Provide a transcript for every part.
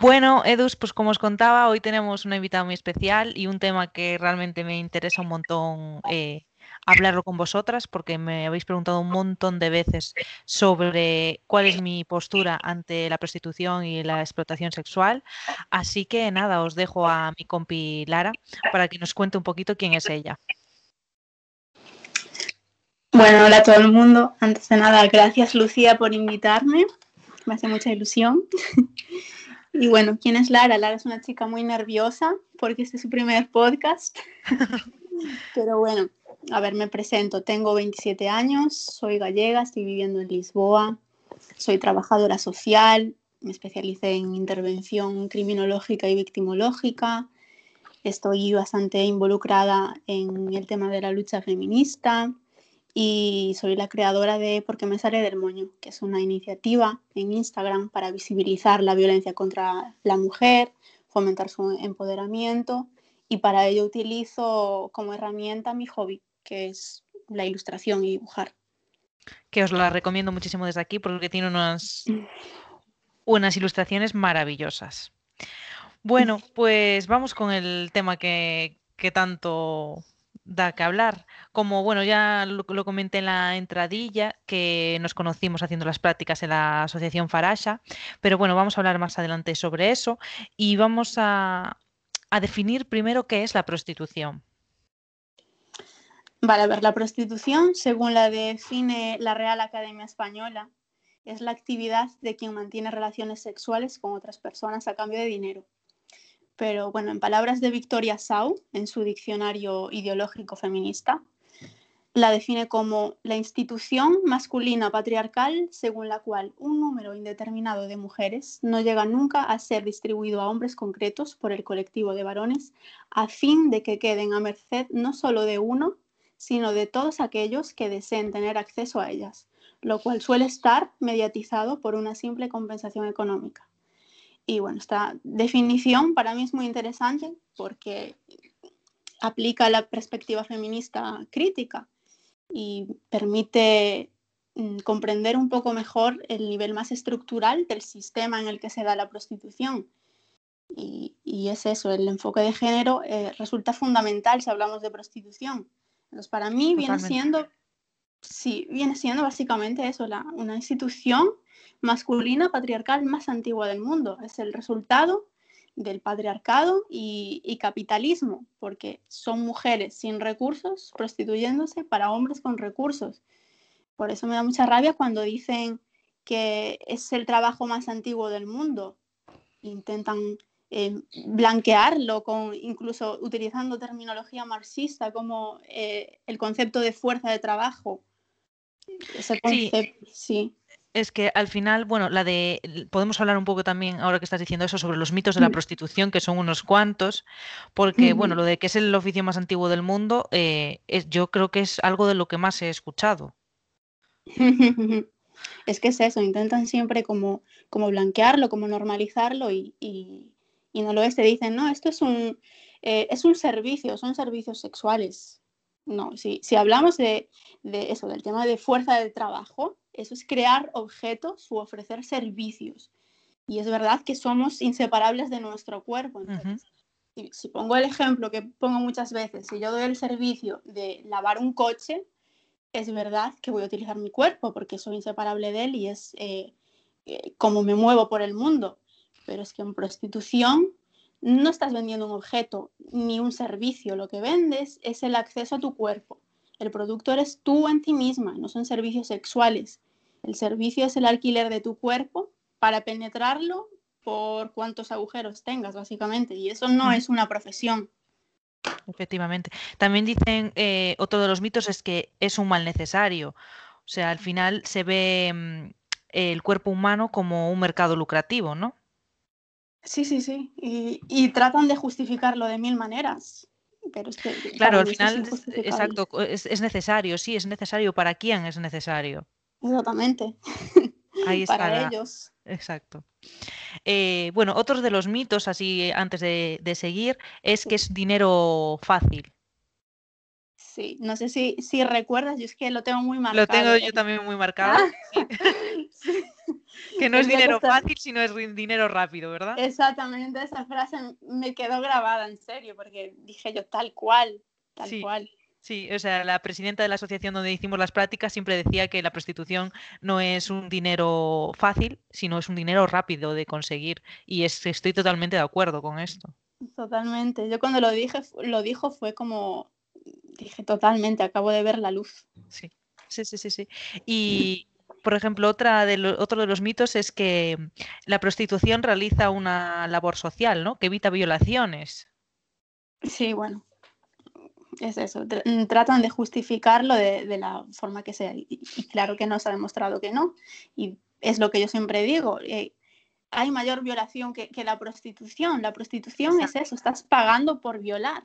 Bueno, Edus, pues como os contaba, hoy tenemos una invitada muy especial y un tema que realmente me interesa un montón eh, hablarlo con vosotras porque me habéis preguntado un montón de veces sobre cuál es mi postura ante la prostitución y la explotación sexual. Así que nada, os dejo a mi compi Lara para que nos cuente un poquito quién es ella. Bueno, hola a todo el mundo. Antes de nada, gracias Lucía por invitarme. Me hace mucha ilusión. Y bueno, ¿quién es Lara? Lara es una chica muy nerviosa porque este es su primer podcast. Pero bueno, a ver, me presento. Tengo 27 años, soy gallega, estoy viviendo en Lisboa, soy trabajadora social, me especialicé en intervención criminológica y victimológica. Estoy bastante involucrada en el tema de la lucha feminista y soy la creadora de Porque me sale del moño, que es una iniciativa en Instagram para visibilizar la violencia contra la mujer, fomentar su empoderamiento y para ello utilizo como herramienta mi hobby, que es la ilustración y dibujar. Que os la recomiendo muchísimo desde aquí porque tiene unas, unas ilustraciones maravillosas. Bueno, pues vamos con el tema que, que tanto da que hablar. Como bueno, ya lo, comenté en la entradilla, que nos conocimos haciendo las prácticas en la Asociación Farasha, pero bueno, vamos a hablar más adelante sobre eso y vamos a, a definir primero qué es la prostitución. Vale, a ver, la prostitución, según la define la Real Academia Española, es la actividad de quien mantiene relaciones sexuales con otras personas a cambio de dinero. Pero bueno, en palabras de Victoria Sau, en su diccionario ideológico feminista, la define como la institución masculina patriarcal según la cual un número indeterminado de mujeres no llega nunca a ser distribuido a hombres concretos por el colectivo de varones a fin de que queden a merced no solo de uno, sino de todos aquellos que deseen tener acceso a ellas, lo cual suele estar mediatizado por una simple compensación económica. Y bueno, esta definición para mí es muy interesante porque aplica la perspectiva feminista crítica y permite mm, comprender un poco mejor el nivel más estructural del sistema en el que se da la prostitución. Y, es eso, el enfoque de género eh, resulta fundamental si hablamos de prostitución, entonces, para mí viene siendo, sí, viene siendo básicamente eso, la, una institución masculina patriarcal más antigua del mundo. Es el resultado del patriarcado y, y, capitalismo, porque son mujeres sin recursos prostituyéndose para hombres con recursos. Por eso me da mucha rabia cuando dicen que es el trabajo más antiguo del mundo. Intentan eh, blanquearlo, con, incluso utilizando terminología marxista como eh, el concepto de fuerza de trabajo. Ese concepto, sí. Es que al final, bueno, la de podemos hablar un poco también, ahora que estás diciendo eso, sobre los mitos de la mm. prostitución, que son unos cuantos, porque, bueno, lo de que es el oficio más antiguo del mundo, eh, es, yo creo que es algo de lo que más he escuchado. es que es eso, intentan siempre como, como blanquearlo, como normalizarlo y, y no lo es, te dicen, no, esto es un, eh, es un servicio, son servicios sexuales. No, si, si hablamos de, de, eso, del tema de fuerza de trabajo, eso es crear objetos u ofrecer servicios. Y es verdad que somos inseparables de nuestro cuerpo. si, si, pongo el ejemplo que pongo muchas veces, si yo doy el servicio de lavar un coche, es verdad que voy a utilizar mi cuerpo porque soy inseparable de él y es eh, eh, como me muevo por el mundo pero es que en prostitución no estás vendiendo un objeto ni un servicio, lo que vendes es el acceso a tu cuerpo. El producto eres tú en ti misma, no son servicios sexuales. El servicio es el alquiler de tu cuerpo para penetrarlo por cuantos agujeros tengas, básicamente, y eso no es una profesión. Efectivamente. También dicen, eh, otro de los mitos es que es un mal necesario. O sea, al final se ve mm, el cuerpo humano como un mercado lucrativo, ¿no? Sí, sí, sí. Y, tratan de justificarlo de mil maneras. Pero es que, claro, al final, exacto, es, necesario, sí, es necesario. ¿Para quién es necesario? Exactamente. Ahí está. Para ellos. Exacto. Eh, bueno, otros de los mitos, así antes de, seguir, es que es dinero fácil. Sí, no sé si, si recuerdas, yo es que lo tengo muy marcado. Lo tengo yo también muy marcado. Ah. Que no es dinero fácil, sino es dinero rápido, ¿verdad? Exactamente, esa frase me quedó grabada en serio, porque dije yo tal cual, tal cual. Sí, o sea, la presidenta de la asociación donde hicimos las prácticas siempre decía que la prostitución no es un dinero fácil, sino es un dinero rápido de conseguir. Y estoy totalmente de acuerdo con esto. Totalmente. Yo cuando lo dije, lo dijo fue como, dije totalmente, acabo de ver la luz. Sí, sí, sí, sí. sí. Y, por ejemplo, otra de otro de los mitos es que la prostitución realiza una labor social, ¿no? Que evita violaciones. Sí, bueno, es eso, mm, tratan de justificarlo de, la forma que sea. Y, claro que no se ha demostrado que no. Y es lo que yo siempre digo. Eh, hay mayor violación que, la prostitución. La prostitución es eso, estás pagando por violar.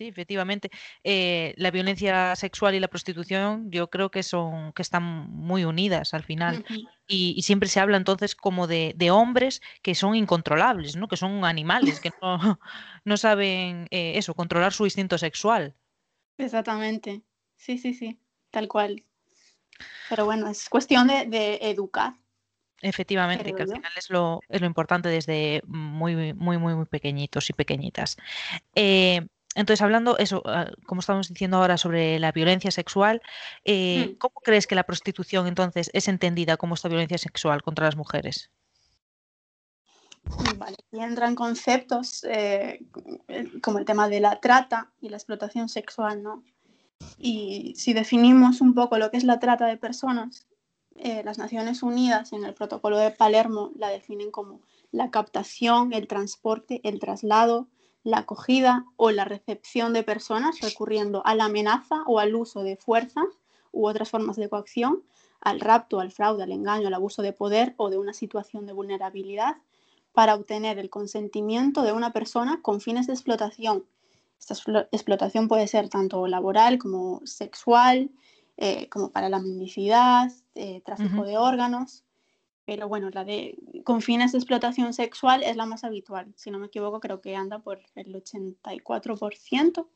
Sí, efectivamente. Eh, la violencia sexual y la prostitución yo creo que son que están muy unidas al final. y, siempre se habla entonces como de, hombres que son incontrolables, ¿no? que son animales, que no, no saben eh, eso, controlar su instinto sexual. Exactamente. Sí, sí, sí, tal cual. Pero bueno, es cuestión de, educar. Efectivamente, que al final es lo, es lo importante desde muy, muy, muy, muy pequeñitos y pequeñitas. Eh, entonces, hablando eso, ah, como estamos diciendo ahora sobre la violencia sexual, eh, mm. ¿cómo crees que la prostitución entonces es entendida como esta violencia sexual contra las mujeres? Vale, y entran conceptos eh, como el tema de la trata y la explotación sexual, ¿no? Y si definimos un poco lo que es la trata de personas, eh, las Naciones Unidas en el protocolo de Palermo la definen como la captación, el transporte, el traslado, la acogida o la recepción de personas recurriendo a la amenaza o al uso de fuerza u otras formas de coacción, al rapto, al fraude, al engaño, al abuso de poder o de una situación de vulnerabilidad para obtener el consentimiento de una persona con fines de explotación. Esta explotación puede ser tanto laboral como sexual, eh, como para la mendicidad, eh, tráfico de órganos pero bueno, la de con fines de explotación sexual es la más habitual. Si no me equivoco, creo que anda por el 84%.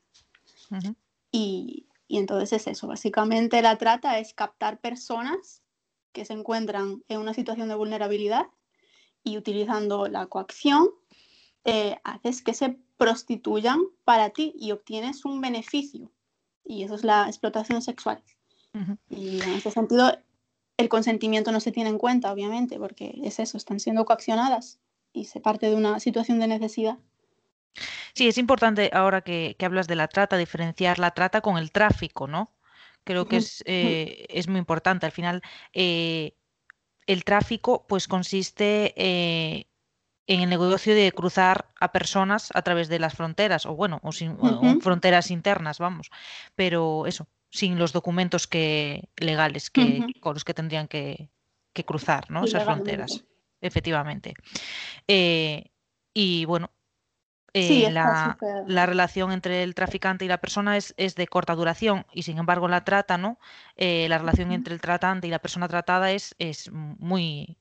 y, y entonces es eso, básicamente la trata es captar personas que se encuentran en una situación de vulnerabilidad y utilizando la coacción, eh, haces que se prostituyan para ti y obtienes un beneficio. Y eso es la explotación sexual. Y en ese sentido, el consentimiento no se tiene en cuenta, obviamente, porque es eso, están siendo coaccionadas y se parte de una situación de necesidad. Sí, es importante ahora que, hablas de la trata, diferenciar la trata con el tráfico, ¿no? Creo que es, eh, es muy importante. Al final, eh, el tráfico pues consiste eh, en el negocio de cruzar a personas a través de las fronteras, o bueno, o sin, fronteras internas, vamos. Pero eso, sin los documentos que, legales que, con los que tendrían que, cruzar ¿no? esas fronteras. Efectivamente. Eh, y bueno, eh, la, relación entre el traficante y la persona es, de corta duración y sin embargo la trata, ¿no? Eh, la relación entre el tratante y la persona tratada es, es muy,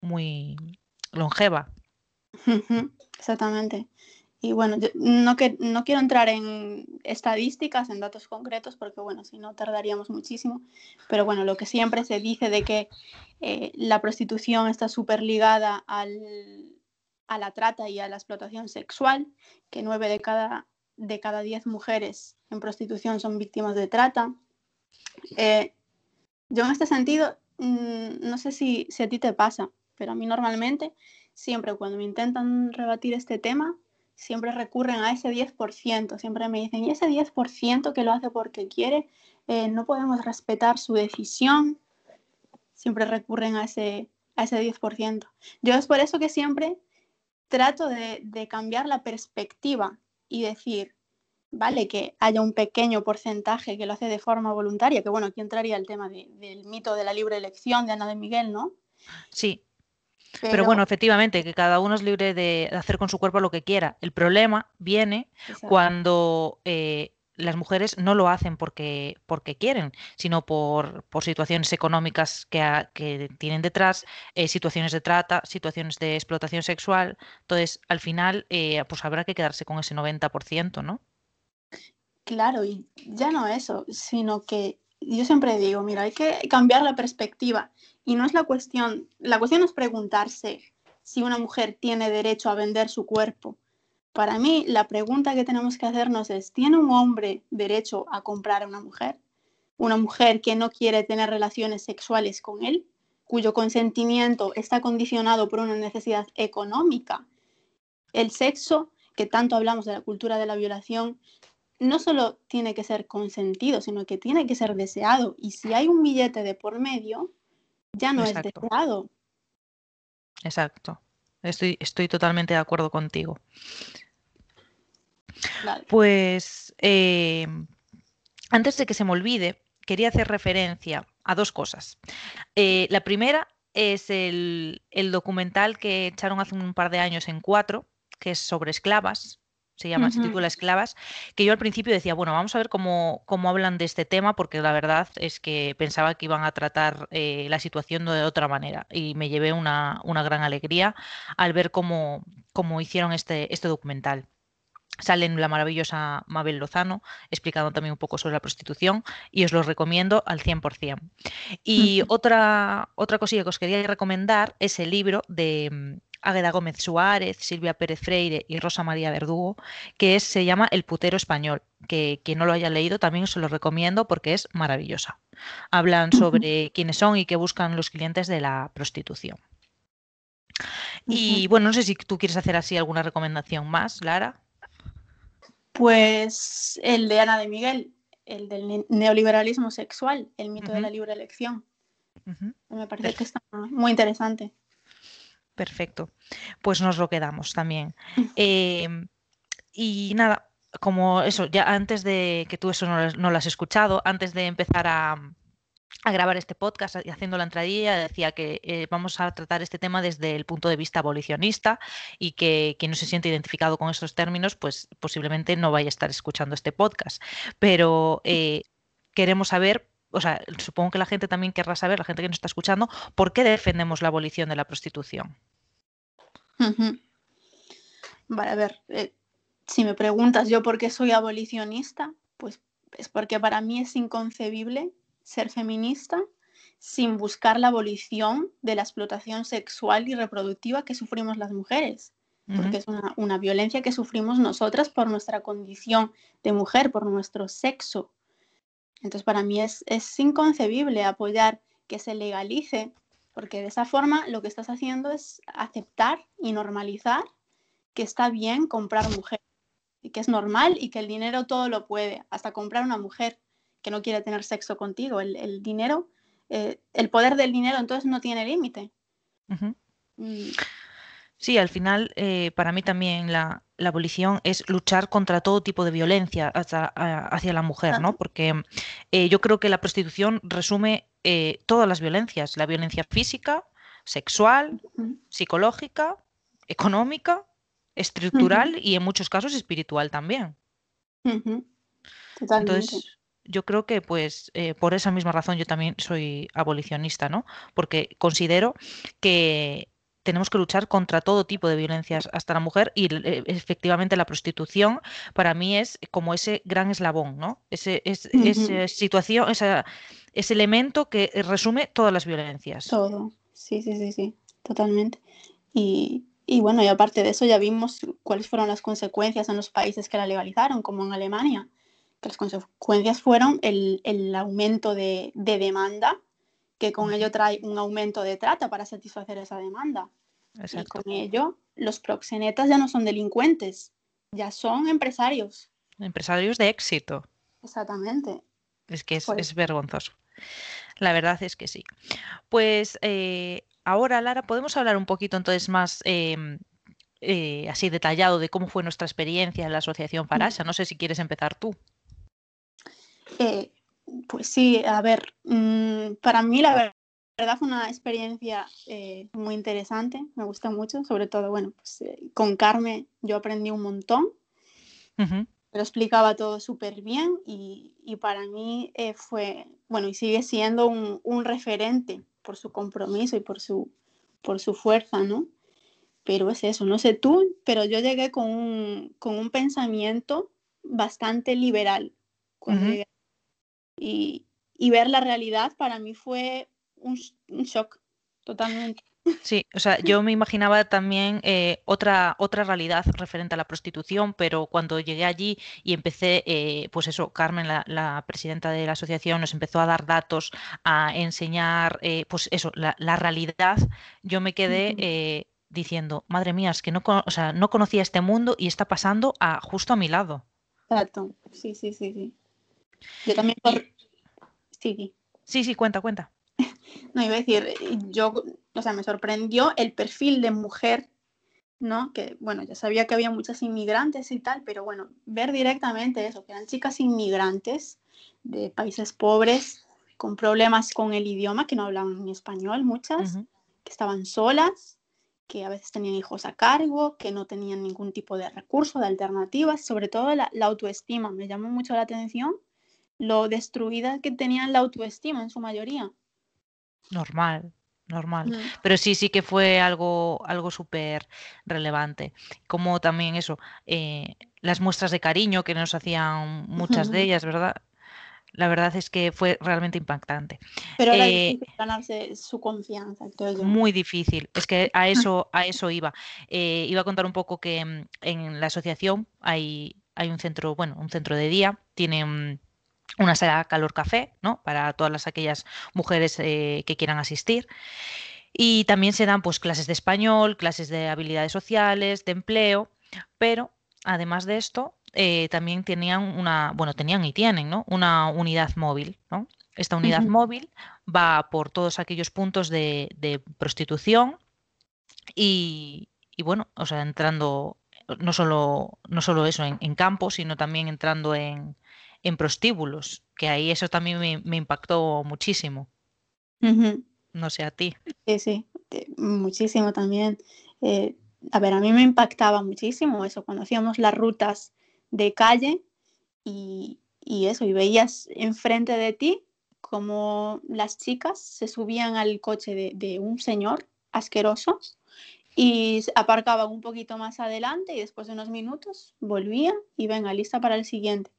muy longeva. Exactamente. Y bueno, no, que, no quiero entrar en estadísticas, en datos concretos, porque bueno, si no tardaríamos muchísimo, pero bueno, lo que siempre se dice de que eh, la prostitución está súper ligada al, a la trata y a la explotación sexual, que nueve de cada, de cada diez mujeres en prostitución son víctimas de trata. Eh, yo en este sentido, mm, no sé si, si a ti te pasa, pero a mí normalmente, siempre cuando me intentan rebatir este tema, siempre recurren a ese 10%, siempre me dicen, y ese 10% que lo hace porque quiere, eh, no podemos respetar su decisión, siempre recurren a ese, a ese 10%. Yo es por eso que siempre trato de, de cambiar la perspectiva y decir, vale, que haya un pequeño porcentaje que lo hace de forma voluntaria, que bueno, aquí entraría el tema del mito de la libre elección de Ana de Miguel, ¿no? Sí, pero... bueno, efectivamente, que cada uno es libre de hacer con su cuerpo lo que quiera. El problema viene cuando eh, las mujeres no lo hacen porque, porque quieren, sino por, situaciones económicas que, tienen detrás, eh, situaciones de trata, situaciones de explotación sexual. Entonces, al final, eh, pues habrá que quedarse con ese 90%, ¿no? Claro, y ya no eso, sino que yo siempre digo, mira, hay que cambiar la perspectiva y no es la cuestión, la cuestión es preguntarse si una mujer tiene derecho a vender su cuerpo. Para mí, la pregunta que tenemos que hacernos es, ¿tiene un hombre derecho a comprar a una mujer? Una mujer que no quiere tener relaciones sexuales con él, cuyo consentimiento está condicionado por una necesidad económica. El sexo, que tanto hablamos de la cultura de la violación, no solo tiene que ser consentido, sino que tiene que ser deseado. Y si hay un billete de por medio, ya no es deseado. Exacto. Estoy, estoy totalmente de acuerdo contigo. Pues eh, antes de que se me olvide, quería hacer referencia a dos cosas. Eh, la primera es el, el, documental que echaron hace un par de años en cuatro, que es sobre esclavas, se llama, se titula Esclavas, que yo al principio decía, bueno, vamos a ver cómo, cómo hablan de este tema, porque la verdad es que pensaba que iban a tratar eh, la situación de otra manera y me llevé una, una gran alegría al ver cómo, cómo hicieron este, este documental. Sale la maravillosa Mabel Lozano explicando también un poco sobre la prostitución y os lo recomiendo al 100%. Y otra, otra cosilla que os quería recomendar es el libro de Águeda Gómez Suárez, Silvia Pérez Freire y Rosa María Verdugo, que se llama El putero español, que quien no lo haya leído también se lo recomiendo porque es maravillosa. Hablan sobre quiénes son y qué buscan los clientes de la prostitución. Y bueno, no sé si tú quieres hacer así alguna recomendación más, Lara. Pues el de Ana de Miguel, el del neoliberalismo sexual, el mito de la libre elección. Me parece que está muy interesante. Perfecto. Pues nos lo quedamos también. Em, y nada, como eso, ya antes de que tú eso no, lo has escuchado, antes de empezar a, grabar este podcast y haciendo la entradilla, decía que eh, vamos a tratar este tema desde el punto de vista abolicionista y que quien no se siente identificado con estos términos, pues posiblemente no vaya a estar escuchando este podcast. Pero eh, queremos saber o sea, supongo que la gente también querrá saber, la gente que nos está escuchando, por qué defendemos la abolición de la prostitución. Vale, a ver, eh, si me preguntas yo por qué soy abolicionista, pues es porque para mí es inconcebible ser feminista sin buscar la abolición de la explotación sexual y reproductiva que sufrimos las mujeres, porque es una, una, violencia que sufrimos nosotras por nuestra condición de mujer, por nuestro sexo. Entonces, para mí es, es inconcebible apoyar que se legalice, porque de esa forma lo que estás haciendo es aceptar y normalizar que está bien comprar mujer y que es normal y que el dinero todo lo puede, hasta comprar una mujer que no quiere tener sexo contigo. El, dinero, eh, el poder del dinero entonces no tiene límite. Sí, al final, eh, para mí también la, abolición es luchar contra todo tipo de violencia hacia, la mujer, ¿no? Porque eh, yo creo que la prostitución resume eh, todas las violencias, la violencia física, sexual, psicológica, económica, estructural y en muchos casos espiritual también. Entonces, yo creo que pues por esa misma razón yo también soy abolicionista, ¿no? Porque considero que tenemos que luchar contra todo tipo de violencias hasta la mujer y eh, efectivamente la prostitución para mí es como ese gran eslabón, ¿no? Ese, es, esa situación, ese elemento que resume todas las violencias. Todo, sí, sí, sí, sí, totalmente. Y, y bueno, y aparte de eso ya vimos cuáles fueron las consecuencias en los países que la legalizaron, como en Alemania, que las consecuencias fueron el, el aumento de, de demanda que con ello trae un aumento de trata para satisfacer esa demanda. Y con ello, los proxenetas ya no son delincuentes, ya son empresarios. Empresarios de éxito. Exactamente. Es que es, pues vergonzoso. La verdad es que sí. Pues eh, ahora, Lara, podemos hablar un poquito entonces más em, eh, así detallado de cómo fue nuestra experiencia en la Asociación Farasa. No sé si quieres empezar tú. Pues sí, a ver, mm, para mí la verdad fue una experiencia eh, muy interesante, me gusta mucho, sobre todo, bueno, pues eh, con Carmen yo aprendí un montón, lo explicaba todo súper bien y, para mí eh, fue, bueno, y sigue siendo un, referente por su compromiso y por su, por su fuerza, ¿no? Pero es eso, no sé tú, pero yo llegué con un, con un pensamiento bastante liberal. Y, y, ver la realidad para mí fue un, un shock totalmente. Sí, o sea, yo me imaginaba también eh, otra, otra realidad referente a la prostitución, pero cuando llegué allí y empecé, eh, pues eso, Carmen, la, presidenta de la asociación, nos empezó a dar datos, a enseñar, eh, pues eso, la, realidad, yo me quedé diciendo, madre mía, es que no, o sea, no conocía este mundo y está pasando a, justo a mi lado. Exacto, sí, sí, sí, sí. Yo también por... Sí, sí, sí, cuenta, cuenta. No, iba a decir, yo, o sea, me sorprendió el perfil de mujer, ¿no? Que, bueno, ya sabía que había muchas inmigrantes y tal, pero bueno, ver directamente eso, que eran chicas inmigrantes de países pobres, con problemas con el idioma, que no hablaban español, muchas, que estaban solas, que a veces tenían hijos a cargo, que no tenían ningún tipo de recurso, de alternativas, sobre todo la, la autoestima. Me llamó mucho la atención lo destruida que tenían la autoestima en su mayoría. Normal, normal. Pero sí, sí que fue algo, algo súper relevante. Como también eso, eh, las muestras de cariño que nos hacían muchas de ellas, ¿verdad? La verdad es que fue realmente impactante. Pero era eh, difícil ganarse su confianza, yo. Muy difícil. Es que a eso, a eso iba. Eh, iba a contar un poco que mm, en la asociación hay, hay un centro, bueno, un centro de día, tienen una sala calor café, ¿no? Para todas las, aquellas mujeres eh, que quieran asistir. Y también se dan pues clases de español, clases de habilidades sociales, de empleo, pero además de esto, eh, también tenían una, bueno, tenían y tienen, ¿no? Una unidad móvil, ¿no? Esta unidad móvil va por todos aquellos puntos de, prostitución y, bueno, o sea, entrando no solo, no solo eso en, en campo, sino también entrando en, en prostíbulos, que ahí eso también me, impactó muchísimo. No sé a ti. Sí, sí, muchísimo también. Eh, a ver, a mí me impactaba muchísimo eso, cuando hacíamos las rutas de calle y, eso, y veías enfrente de ti como las chicas se subían al coche de, de un señor asqueroso y aparcaban un poquito más adelante y después de unos minutos volvían y venga, lista para el siguiente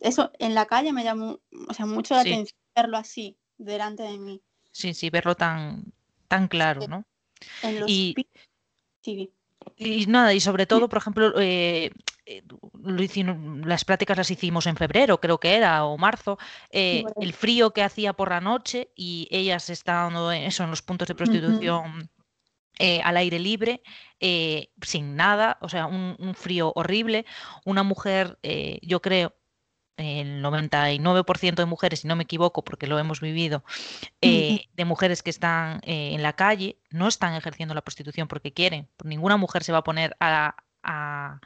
eso en la calle me llamó o sea, mucho la atención verlo así delante de mí. Sí, sí, verlo tan, tan claro, ¿no? y, y nada, y sobre todo, por ejemplo, eh, eh, las prácticas las hicimos en febrero, creo que era, o marzo, eh, el frío que hacía por la noche y ellas estaban eso, en los puntos de prostitución. al aire libre, sin nada, o sea, un, un frío horrible. Una mujer, yo creo, el 99% de mujeres, si no me equivoco, porque lo hemos vivido, eh, de mujeres que están eh, en la calle, no están ejerciendo la prostitución porque quieren. Ninguna mujer se va a poner a, a,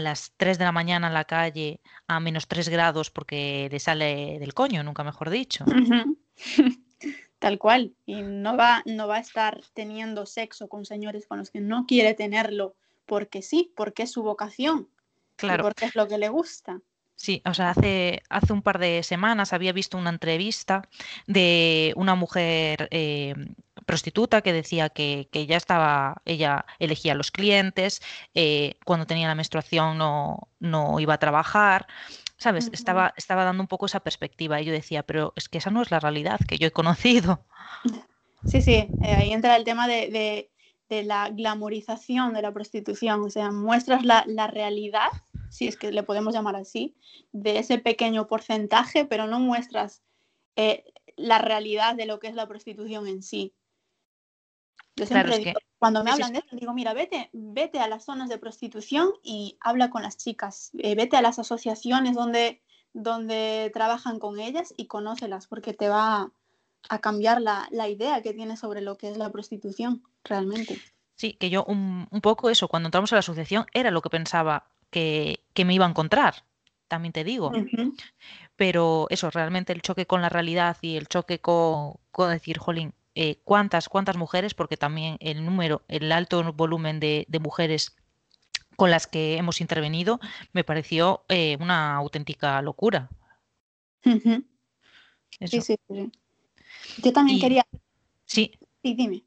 las 3 de la mañana en la calle a menos 3 grados porque le sale del coño, nunca mejor dicho. Tal cual. Y no va, no va a estar teniendo sexo con señores con los que no quiere tenerlo porque sí, porque es su vocación. Claro. porque es lo que le gusta. Sí, o sea, hace, hace un par de semanas había visto una entrevista de una mujer eh, prostituta que decía que, que, ya estaba, ella elegía a los clientes, eh, cuando tenía la menstruación no, no iba a trabajar. ¿Sabes? estaba, estaba dando un poco esa perspectiva y yo decía, pero es que esa no es la realidad que yo he conocido. Sí, sí, eh, ahí entra el tema de, de, la glamorización de la prostitución, o sea, muestras la, la realidad si es que le podemos llamar así, de ese pequeño porcentaje, pero no muestras eh, la realidad de lo que es la prostitución en sí. Yo siempre digo, cuando me hablan de esto, digo, mira, vete, vete a las zonas de prostitución y habla con las chicas, eh, vete a las asociaciones donde, donde trabajan con ellas y conócelas, porque te va a cambiar la, la idea que tienes sobre lo que es la prostitución, realmente. Sí, que yo un, un, poco eso, cuando entramos a la asociación, era lo que pensaba que, me iba a encontrar, también te digo. Pero eso, realmente el choque con la realidad y el choque con, decir, jolín, eh, cuántas, cuántas mujeres, porque también el número, el alto volumen de, mujeres con las que hemos intervenido me pareció eh, una auténtica locura. Sí, sí, sí. Yo también quería. Sí. Sí, dime.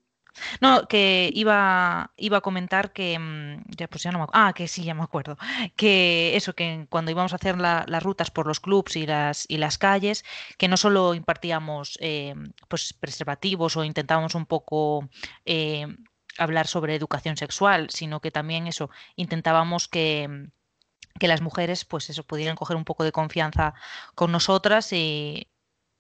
No, que iba, iba a comentar que, mm, ya pues ya no me ah, que sí, ya me acuerdo, que eso, que cuando íbamos a hacer las rutas por los clubs y las, y las calles, que no solo impartíamos eh, pues preservativos o intentábamos un poco eh, hablar sobre educación sexual, sino que también eso, intentábamos que que las mujeres pues eso pudieran coger un poco de confianza con nosotras y,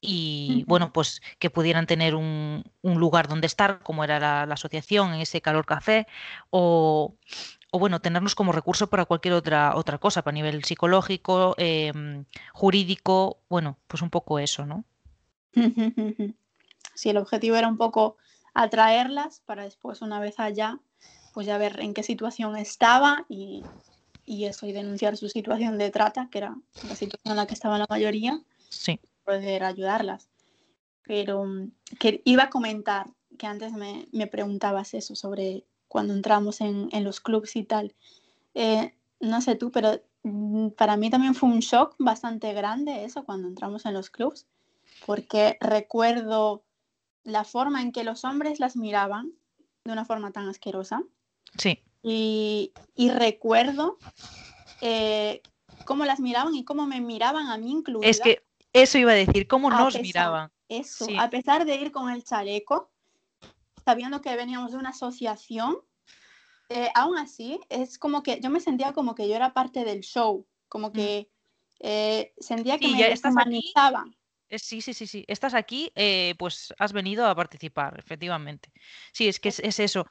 y bueno, pues que pudieran tener un, lugar donde estar, como era la, asociación en ese calor café, o, bueno, tenernos como recurso para cualquier otra, otra cosa, para nivel psicológico, em, jurídico, bueno, pues un poco eso, ¿no? Sí, el objetivo era un poco atraerlas para después, una vez allá, pues ya ver en qué situación estaba y, y eso, y denunciar su situación de trata, que era la situación en la que estaba la mayoría. Sí poder ayudarlas. Pero mm, que iba a comentar que antes me, me preguntabas eso sobre cuando entramos en, en los clubs y tal. Eh, no sé tú, pero mm, para mí también fue un shock bastante grande eso cuando entramos en los clubs, porque recuerdo la forma en que los hombres las miraban de una forma tan asquerosa. Sí. Y, y recuerdo eh, cómo las miraban y cómo me miraban a mí incluida. Es que eso iba a decir, cómo nos miraban. Eso, a pesar de ir con el chaleco, sabiendo que veníamos de una asociación, eh, aún así, es como que yo me sentía como que yo era parte del show, como mm. que eh, sentía que me deshumanizaban. Eh, sí, sí, sí, sí. Estás aquí, pues has venido a participar, efectivamente. Sí, es que es, eso.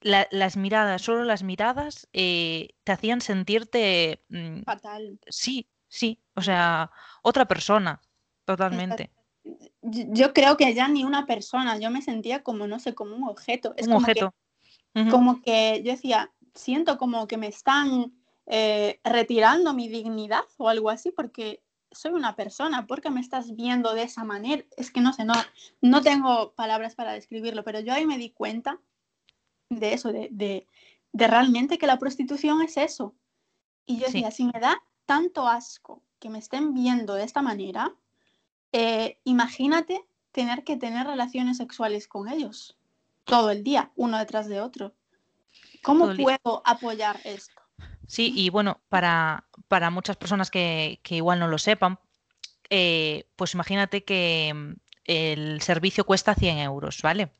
las miradas, solo las miradas te hacían sentirte... Mm, Fatal. Sí, sí, o sea, otra persona, totalmente. Yo creo que ya ni una persona, yo me sentía como, no sé, como un objeto. Es un como objeto. Que, Como que yo decía, siento como que me están eh, retirando mi dignidad o algo así, porque soy una persona, ¿por qué me estás viendo de esa manera? Es que no sé, no, no tengo palabras para describirlo, pero yo ahí me di cuenta de eso, de, de, de realmente que la prostitución es eso. Y yo decía, si me da tanto asco que me estén viendo de esta manera, eh, imagínate tener que tener relaciones sexuales con ellos todo el día, uno detrás de otro. ¿Cómo puedo apoyar esto? Sí, y bueno, para, para muchas personas que, igual no lo sepan, eh, pues imagínate que mm, el servicio cuesta 100 euros, ¿vale?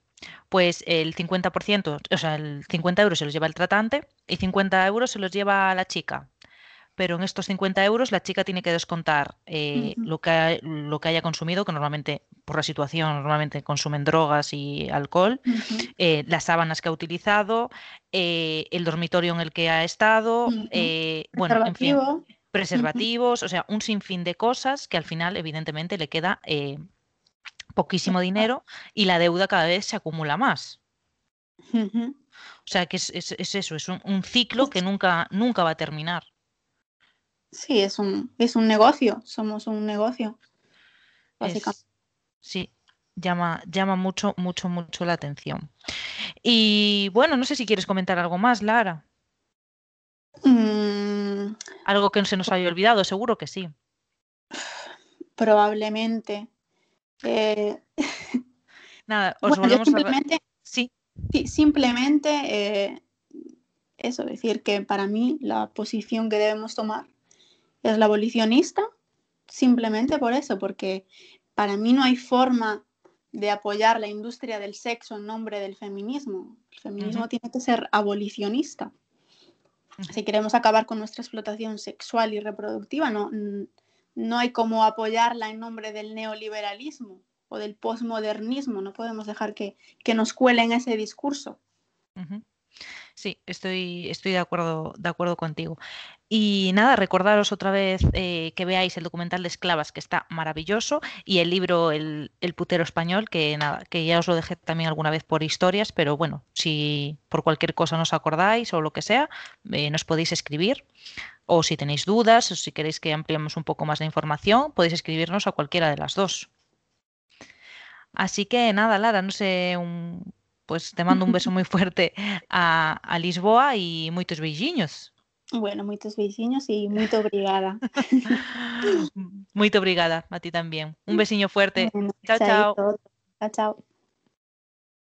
Pues el 50%, o sea, el 50 euros se los lleva el tratante y 50 euros se los lleva la chica pero en estos 50 euros la chica tiene que descontar eh, lo, que, lo que haya consumido, que normalmente por la situación normalmente consumen drogas y alcohol, eh, las sábanas que ha utilizado, eh, el dormitorio en el que ha estado, bueno, en fin, preservativos, o sea, un sinfín de cosas que al final evidentemente le queda poquísimo dinero y la deuda cada vez se acumula más. O sea que es, eso, es un, un, ciclo que nunca, nunca va a terminar. Sí, es un, es un negocio, somos un negocio. Básicamente. sí, llama, llama mucho, mucho, mucho la atención. Y bueno, no sé si quieres comentar algo más, Lara. Mm. Algo que se nos haya olvidado, seguro que sí. Probablemente. Eh, Nada, os volvemos simplemente, a... Sí. sí simplemente eh, eso, decir que para mí la posición que debemos tomar es la abolicionista simplemente por eso, porque para mí no hay forma de apoyar la industria del sexo en nombre del feminismo. El feminismo tiene que ser abolicionista. Si queremos acabar con nuestra explotación sexual y reproductiva, no, no hay como apoyarla en nombre del neoliberalismo o del posmodernismo. No podemos dejar que, que nos cuelen ese discurso. Sí, estoy, estoy de, acuerdo, de acuerdo contigo. Y nada, recordaros otra vez eh, que veáis el documental de Esclavas, que está maravilloso, y el libro El, putero español, que nada, que ya os lo dejé también alguna vez por historias, pero bueno, si por cualquier cosa no os acordáis o lo que sea, eh, nos podéis escribir. O si tenéis dudas, o si queréis que ampliemos un poco más de información, podéis escribirnos a cualquiera de las dos. Así que nada, Lara, no sé, un, pues te mando un beso muy fuerte a, a Lisboa y muchos beijinhos. Bueno, muchos beijinhos y muy obrigada. muy obrigada a ti también. Un besiño fuerte. chao, chao. Chao, chao.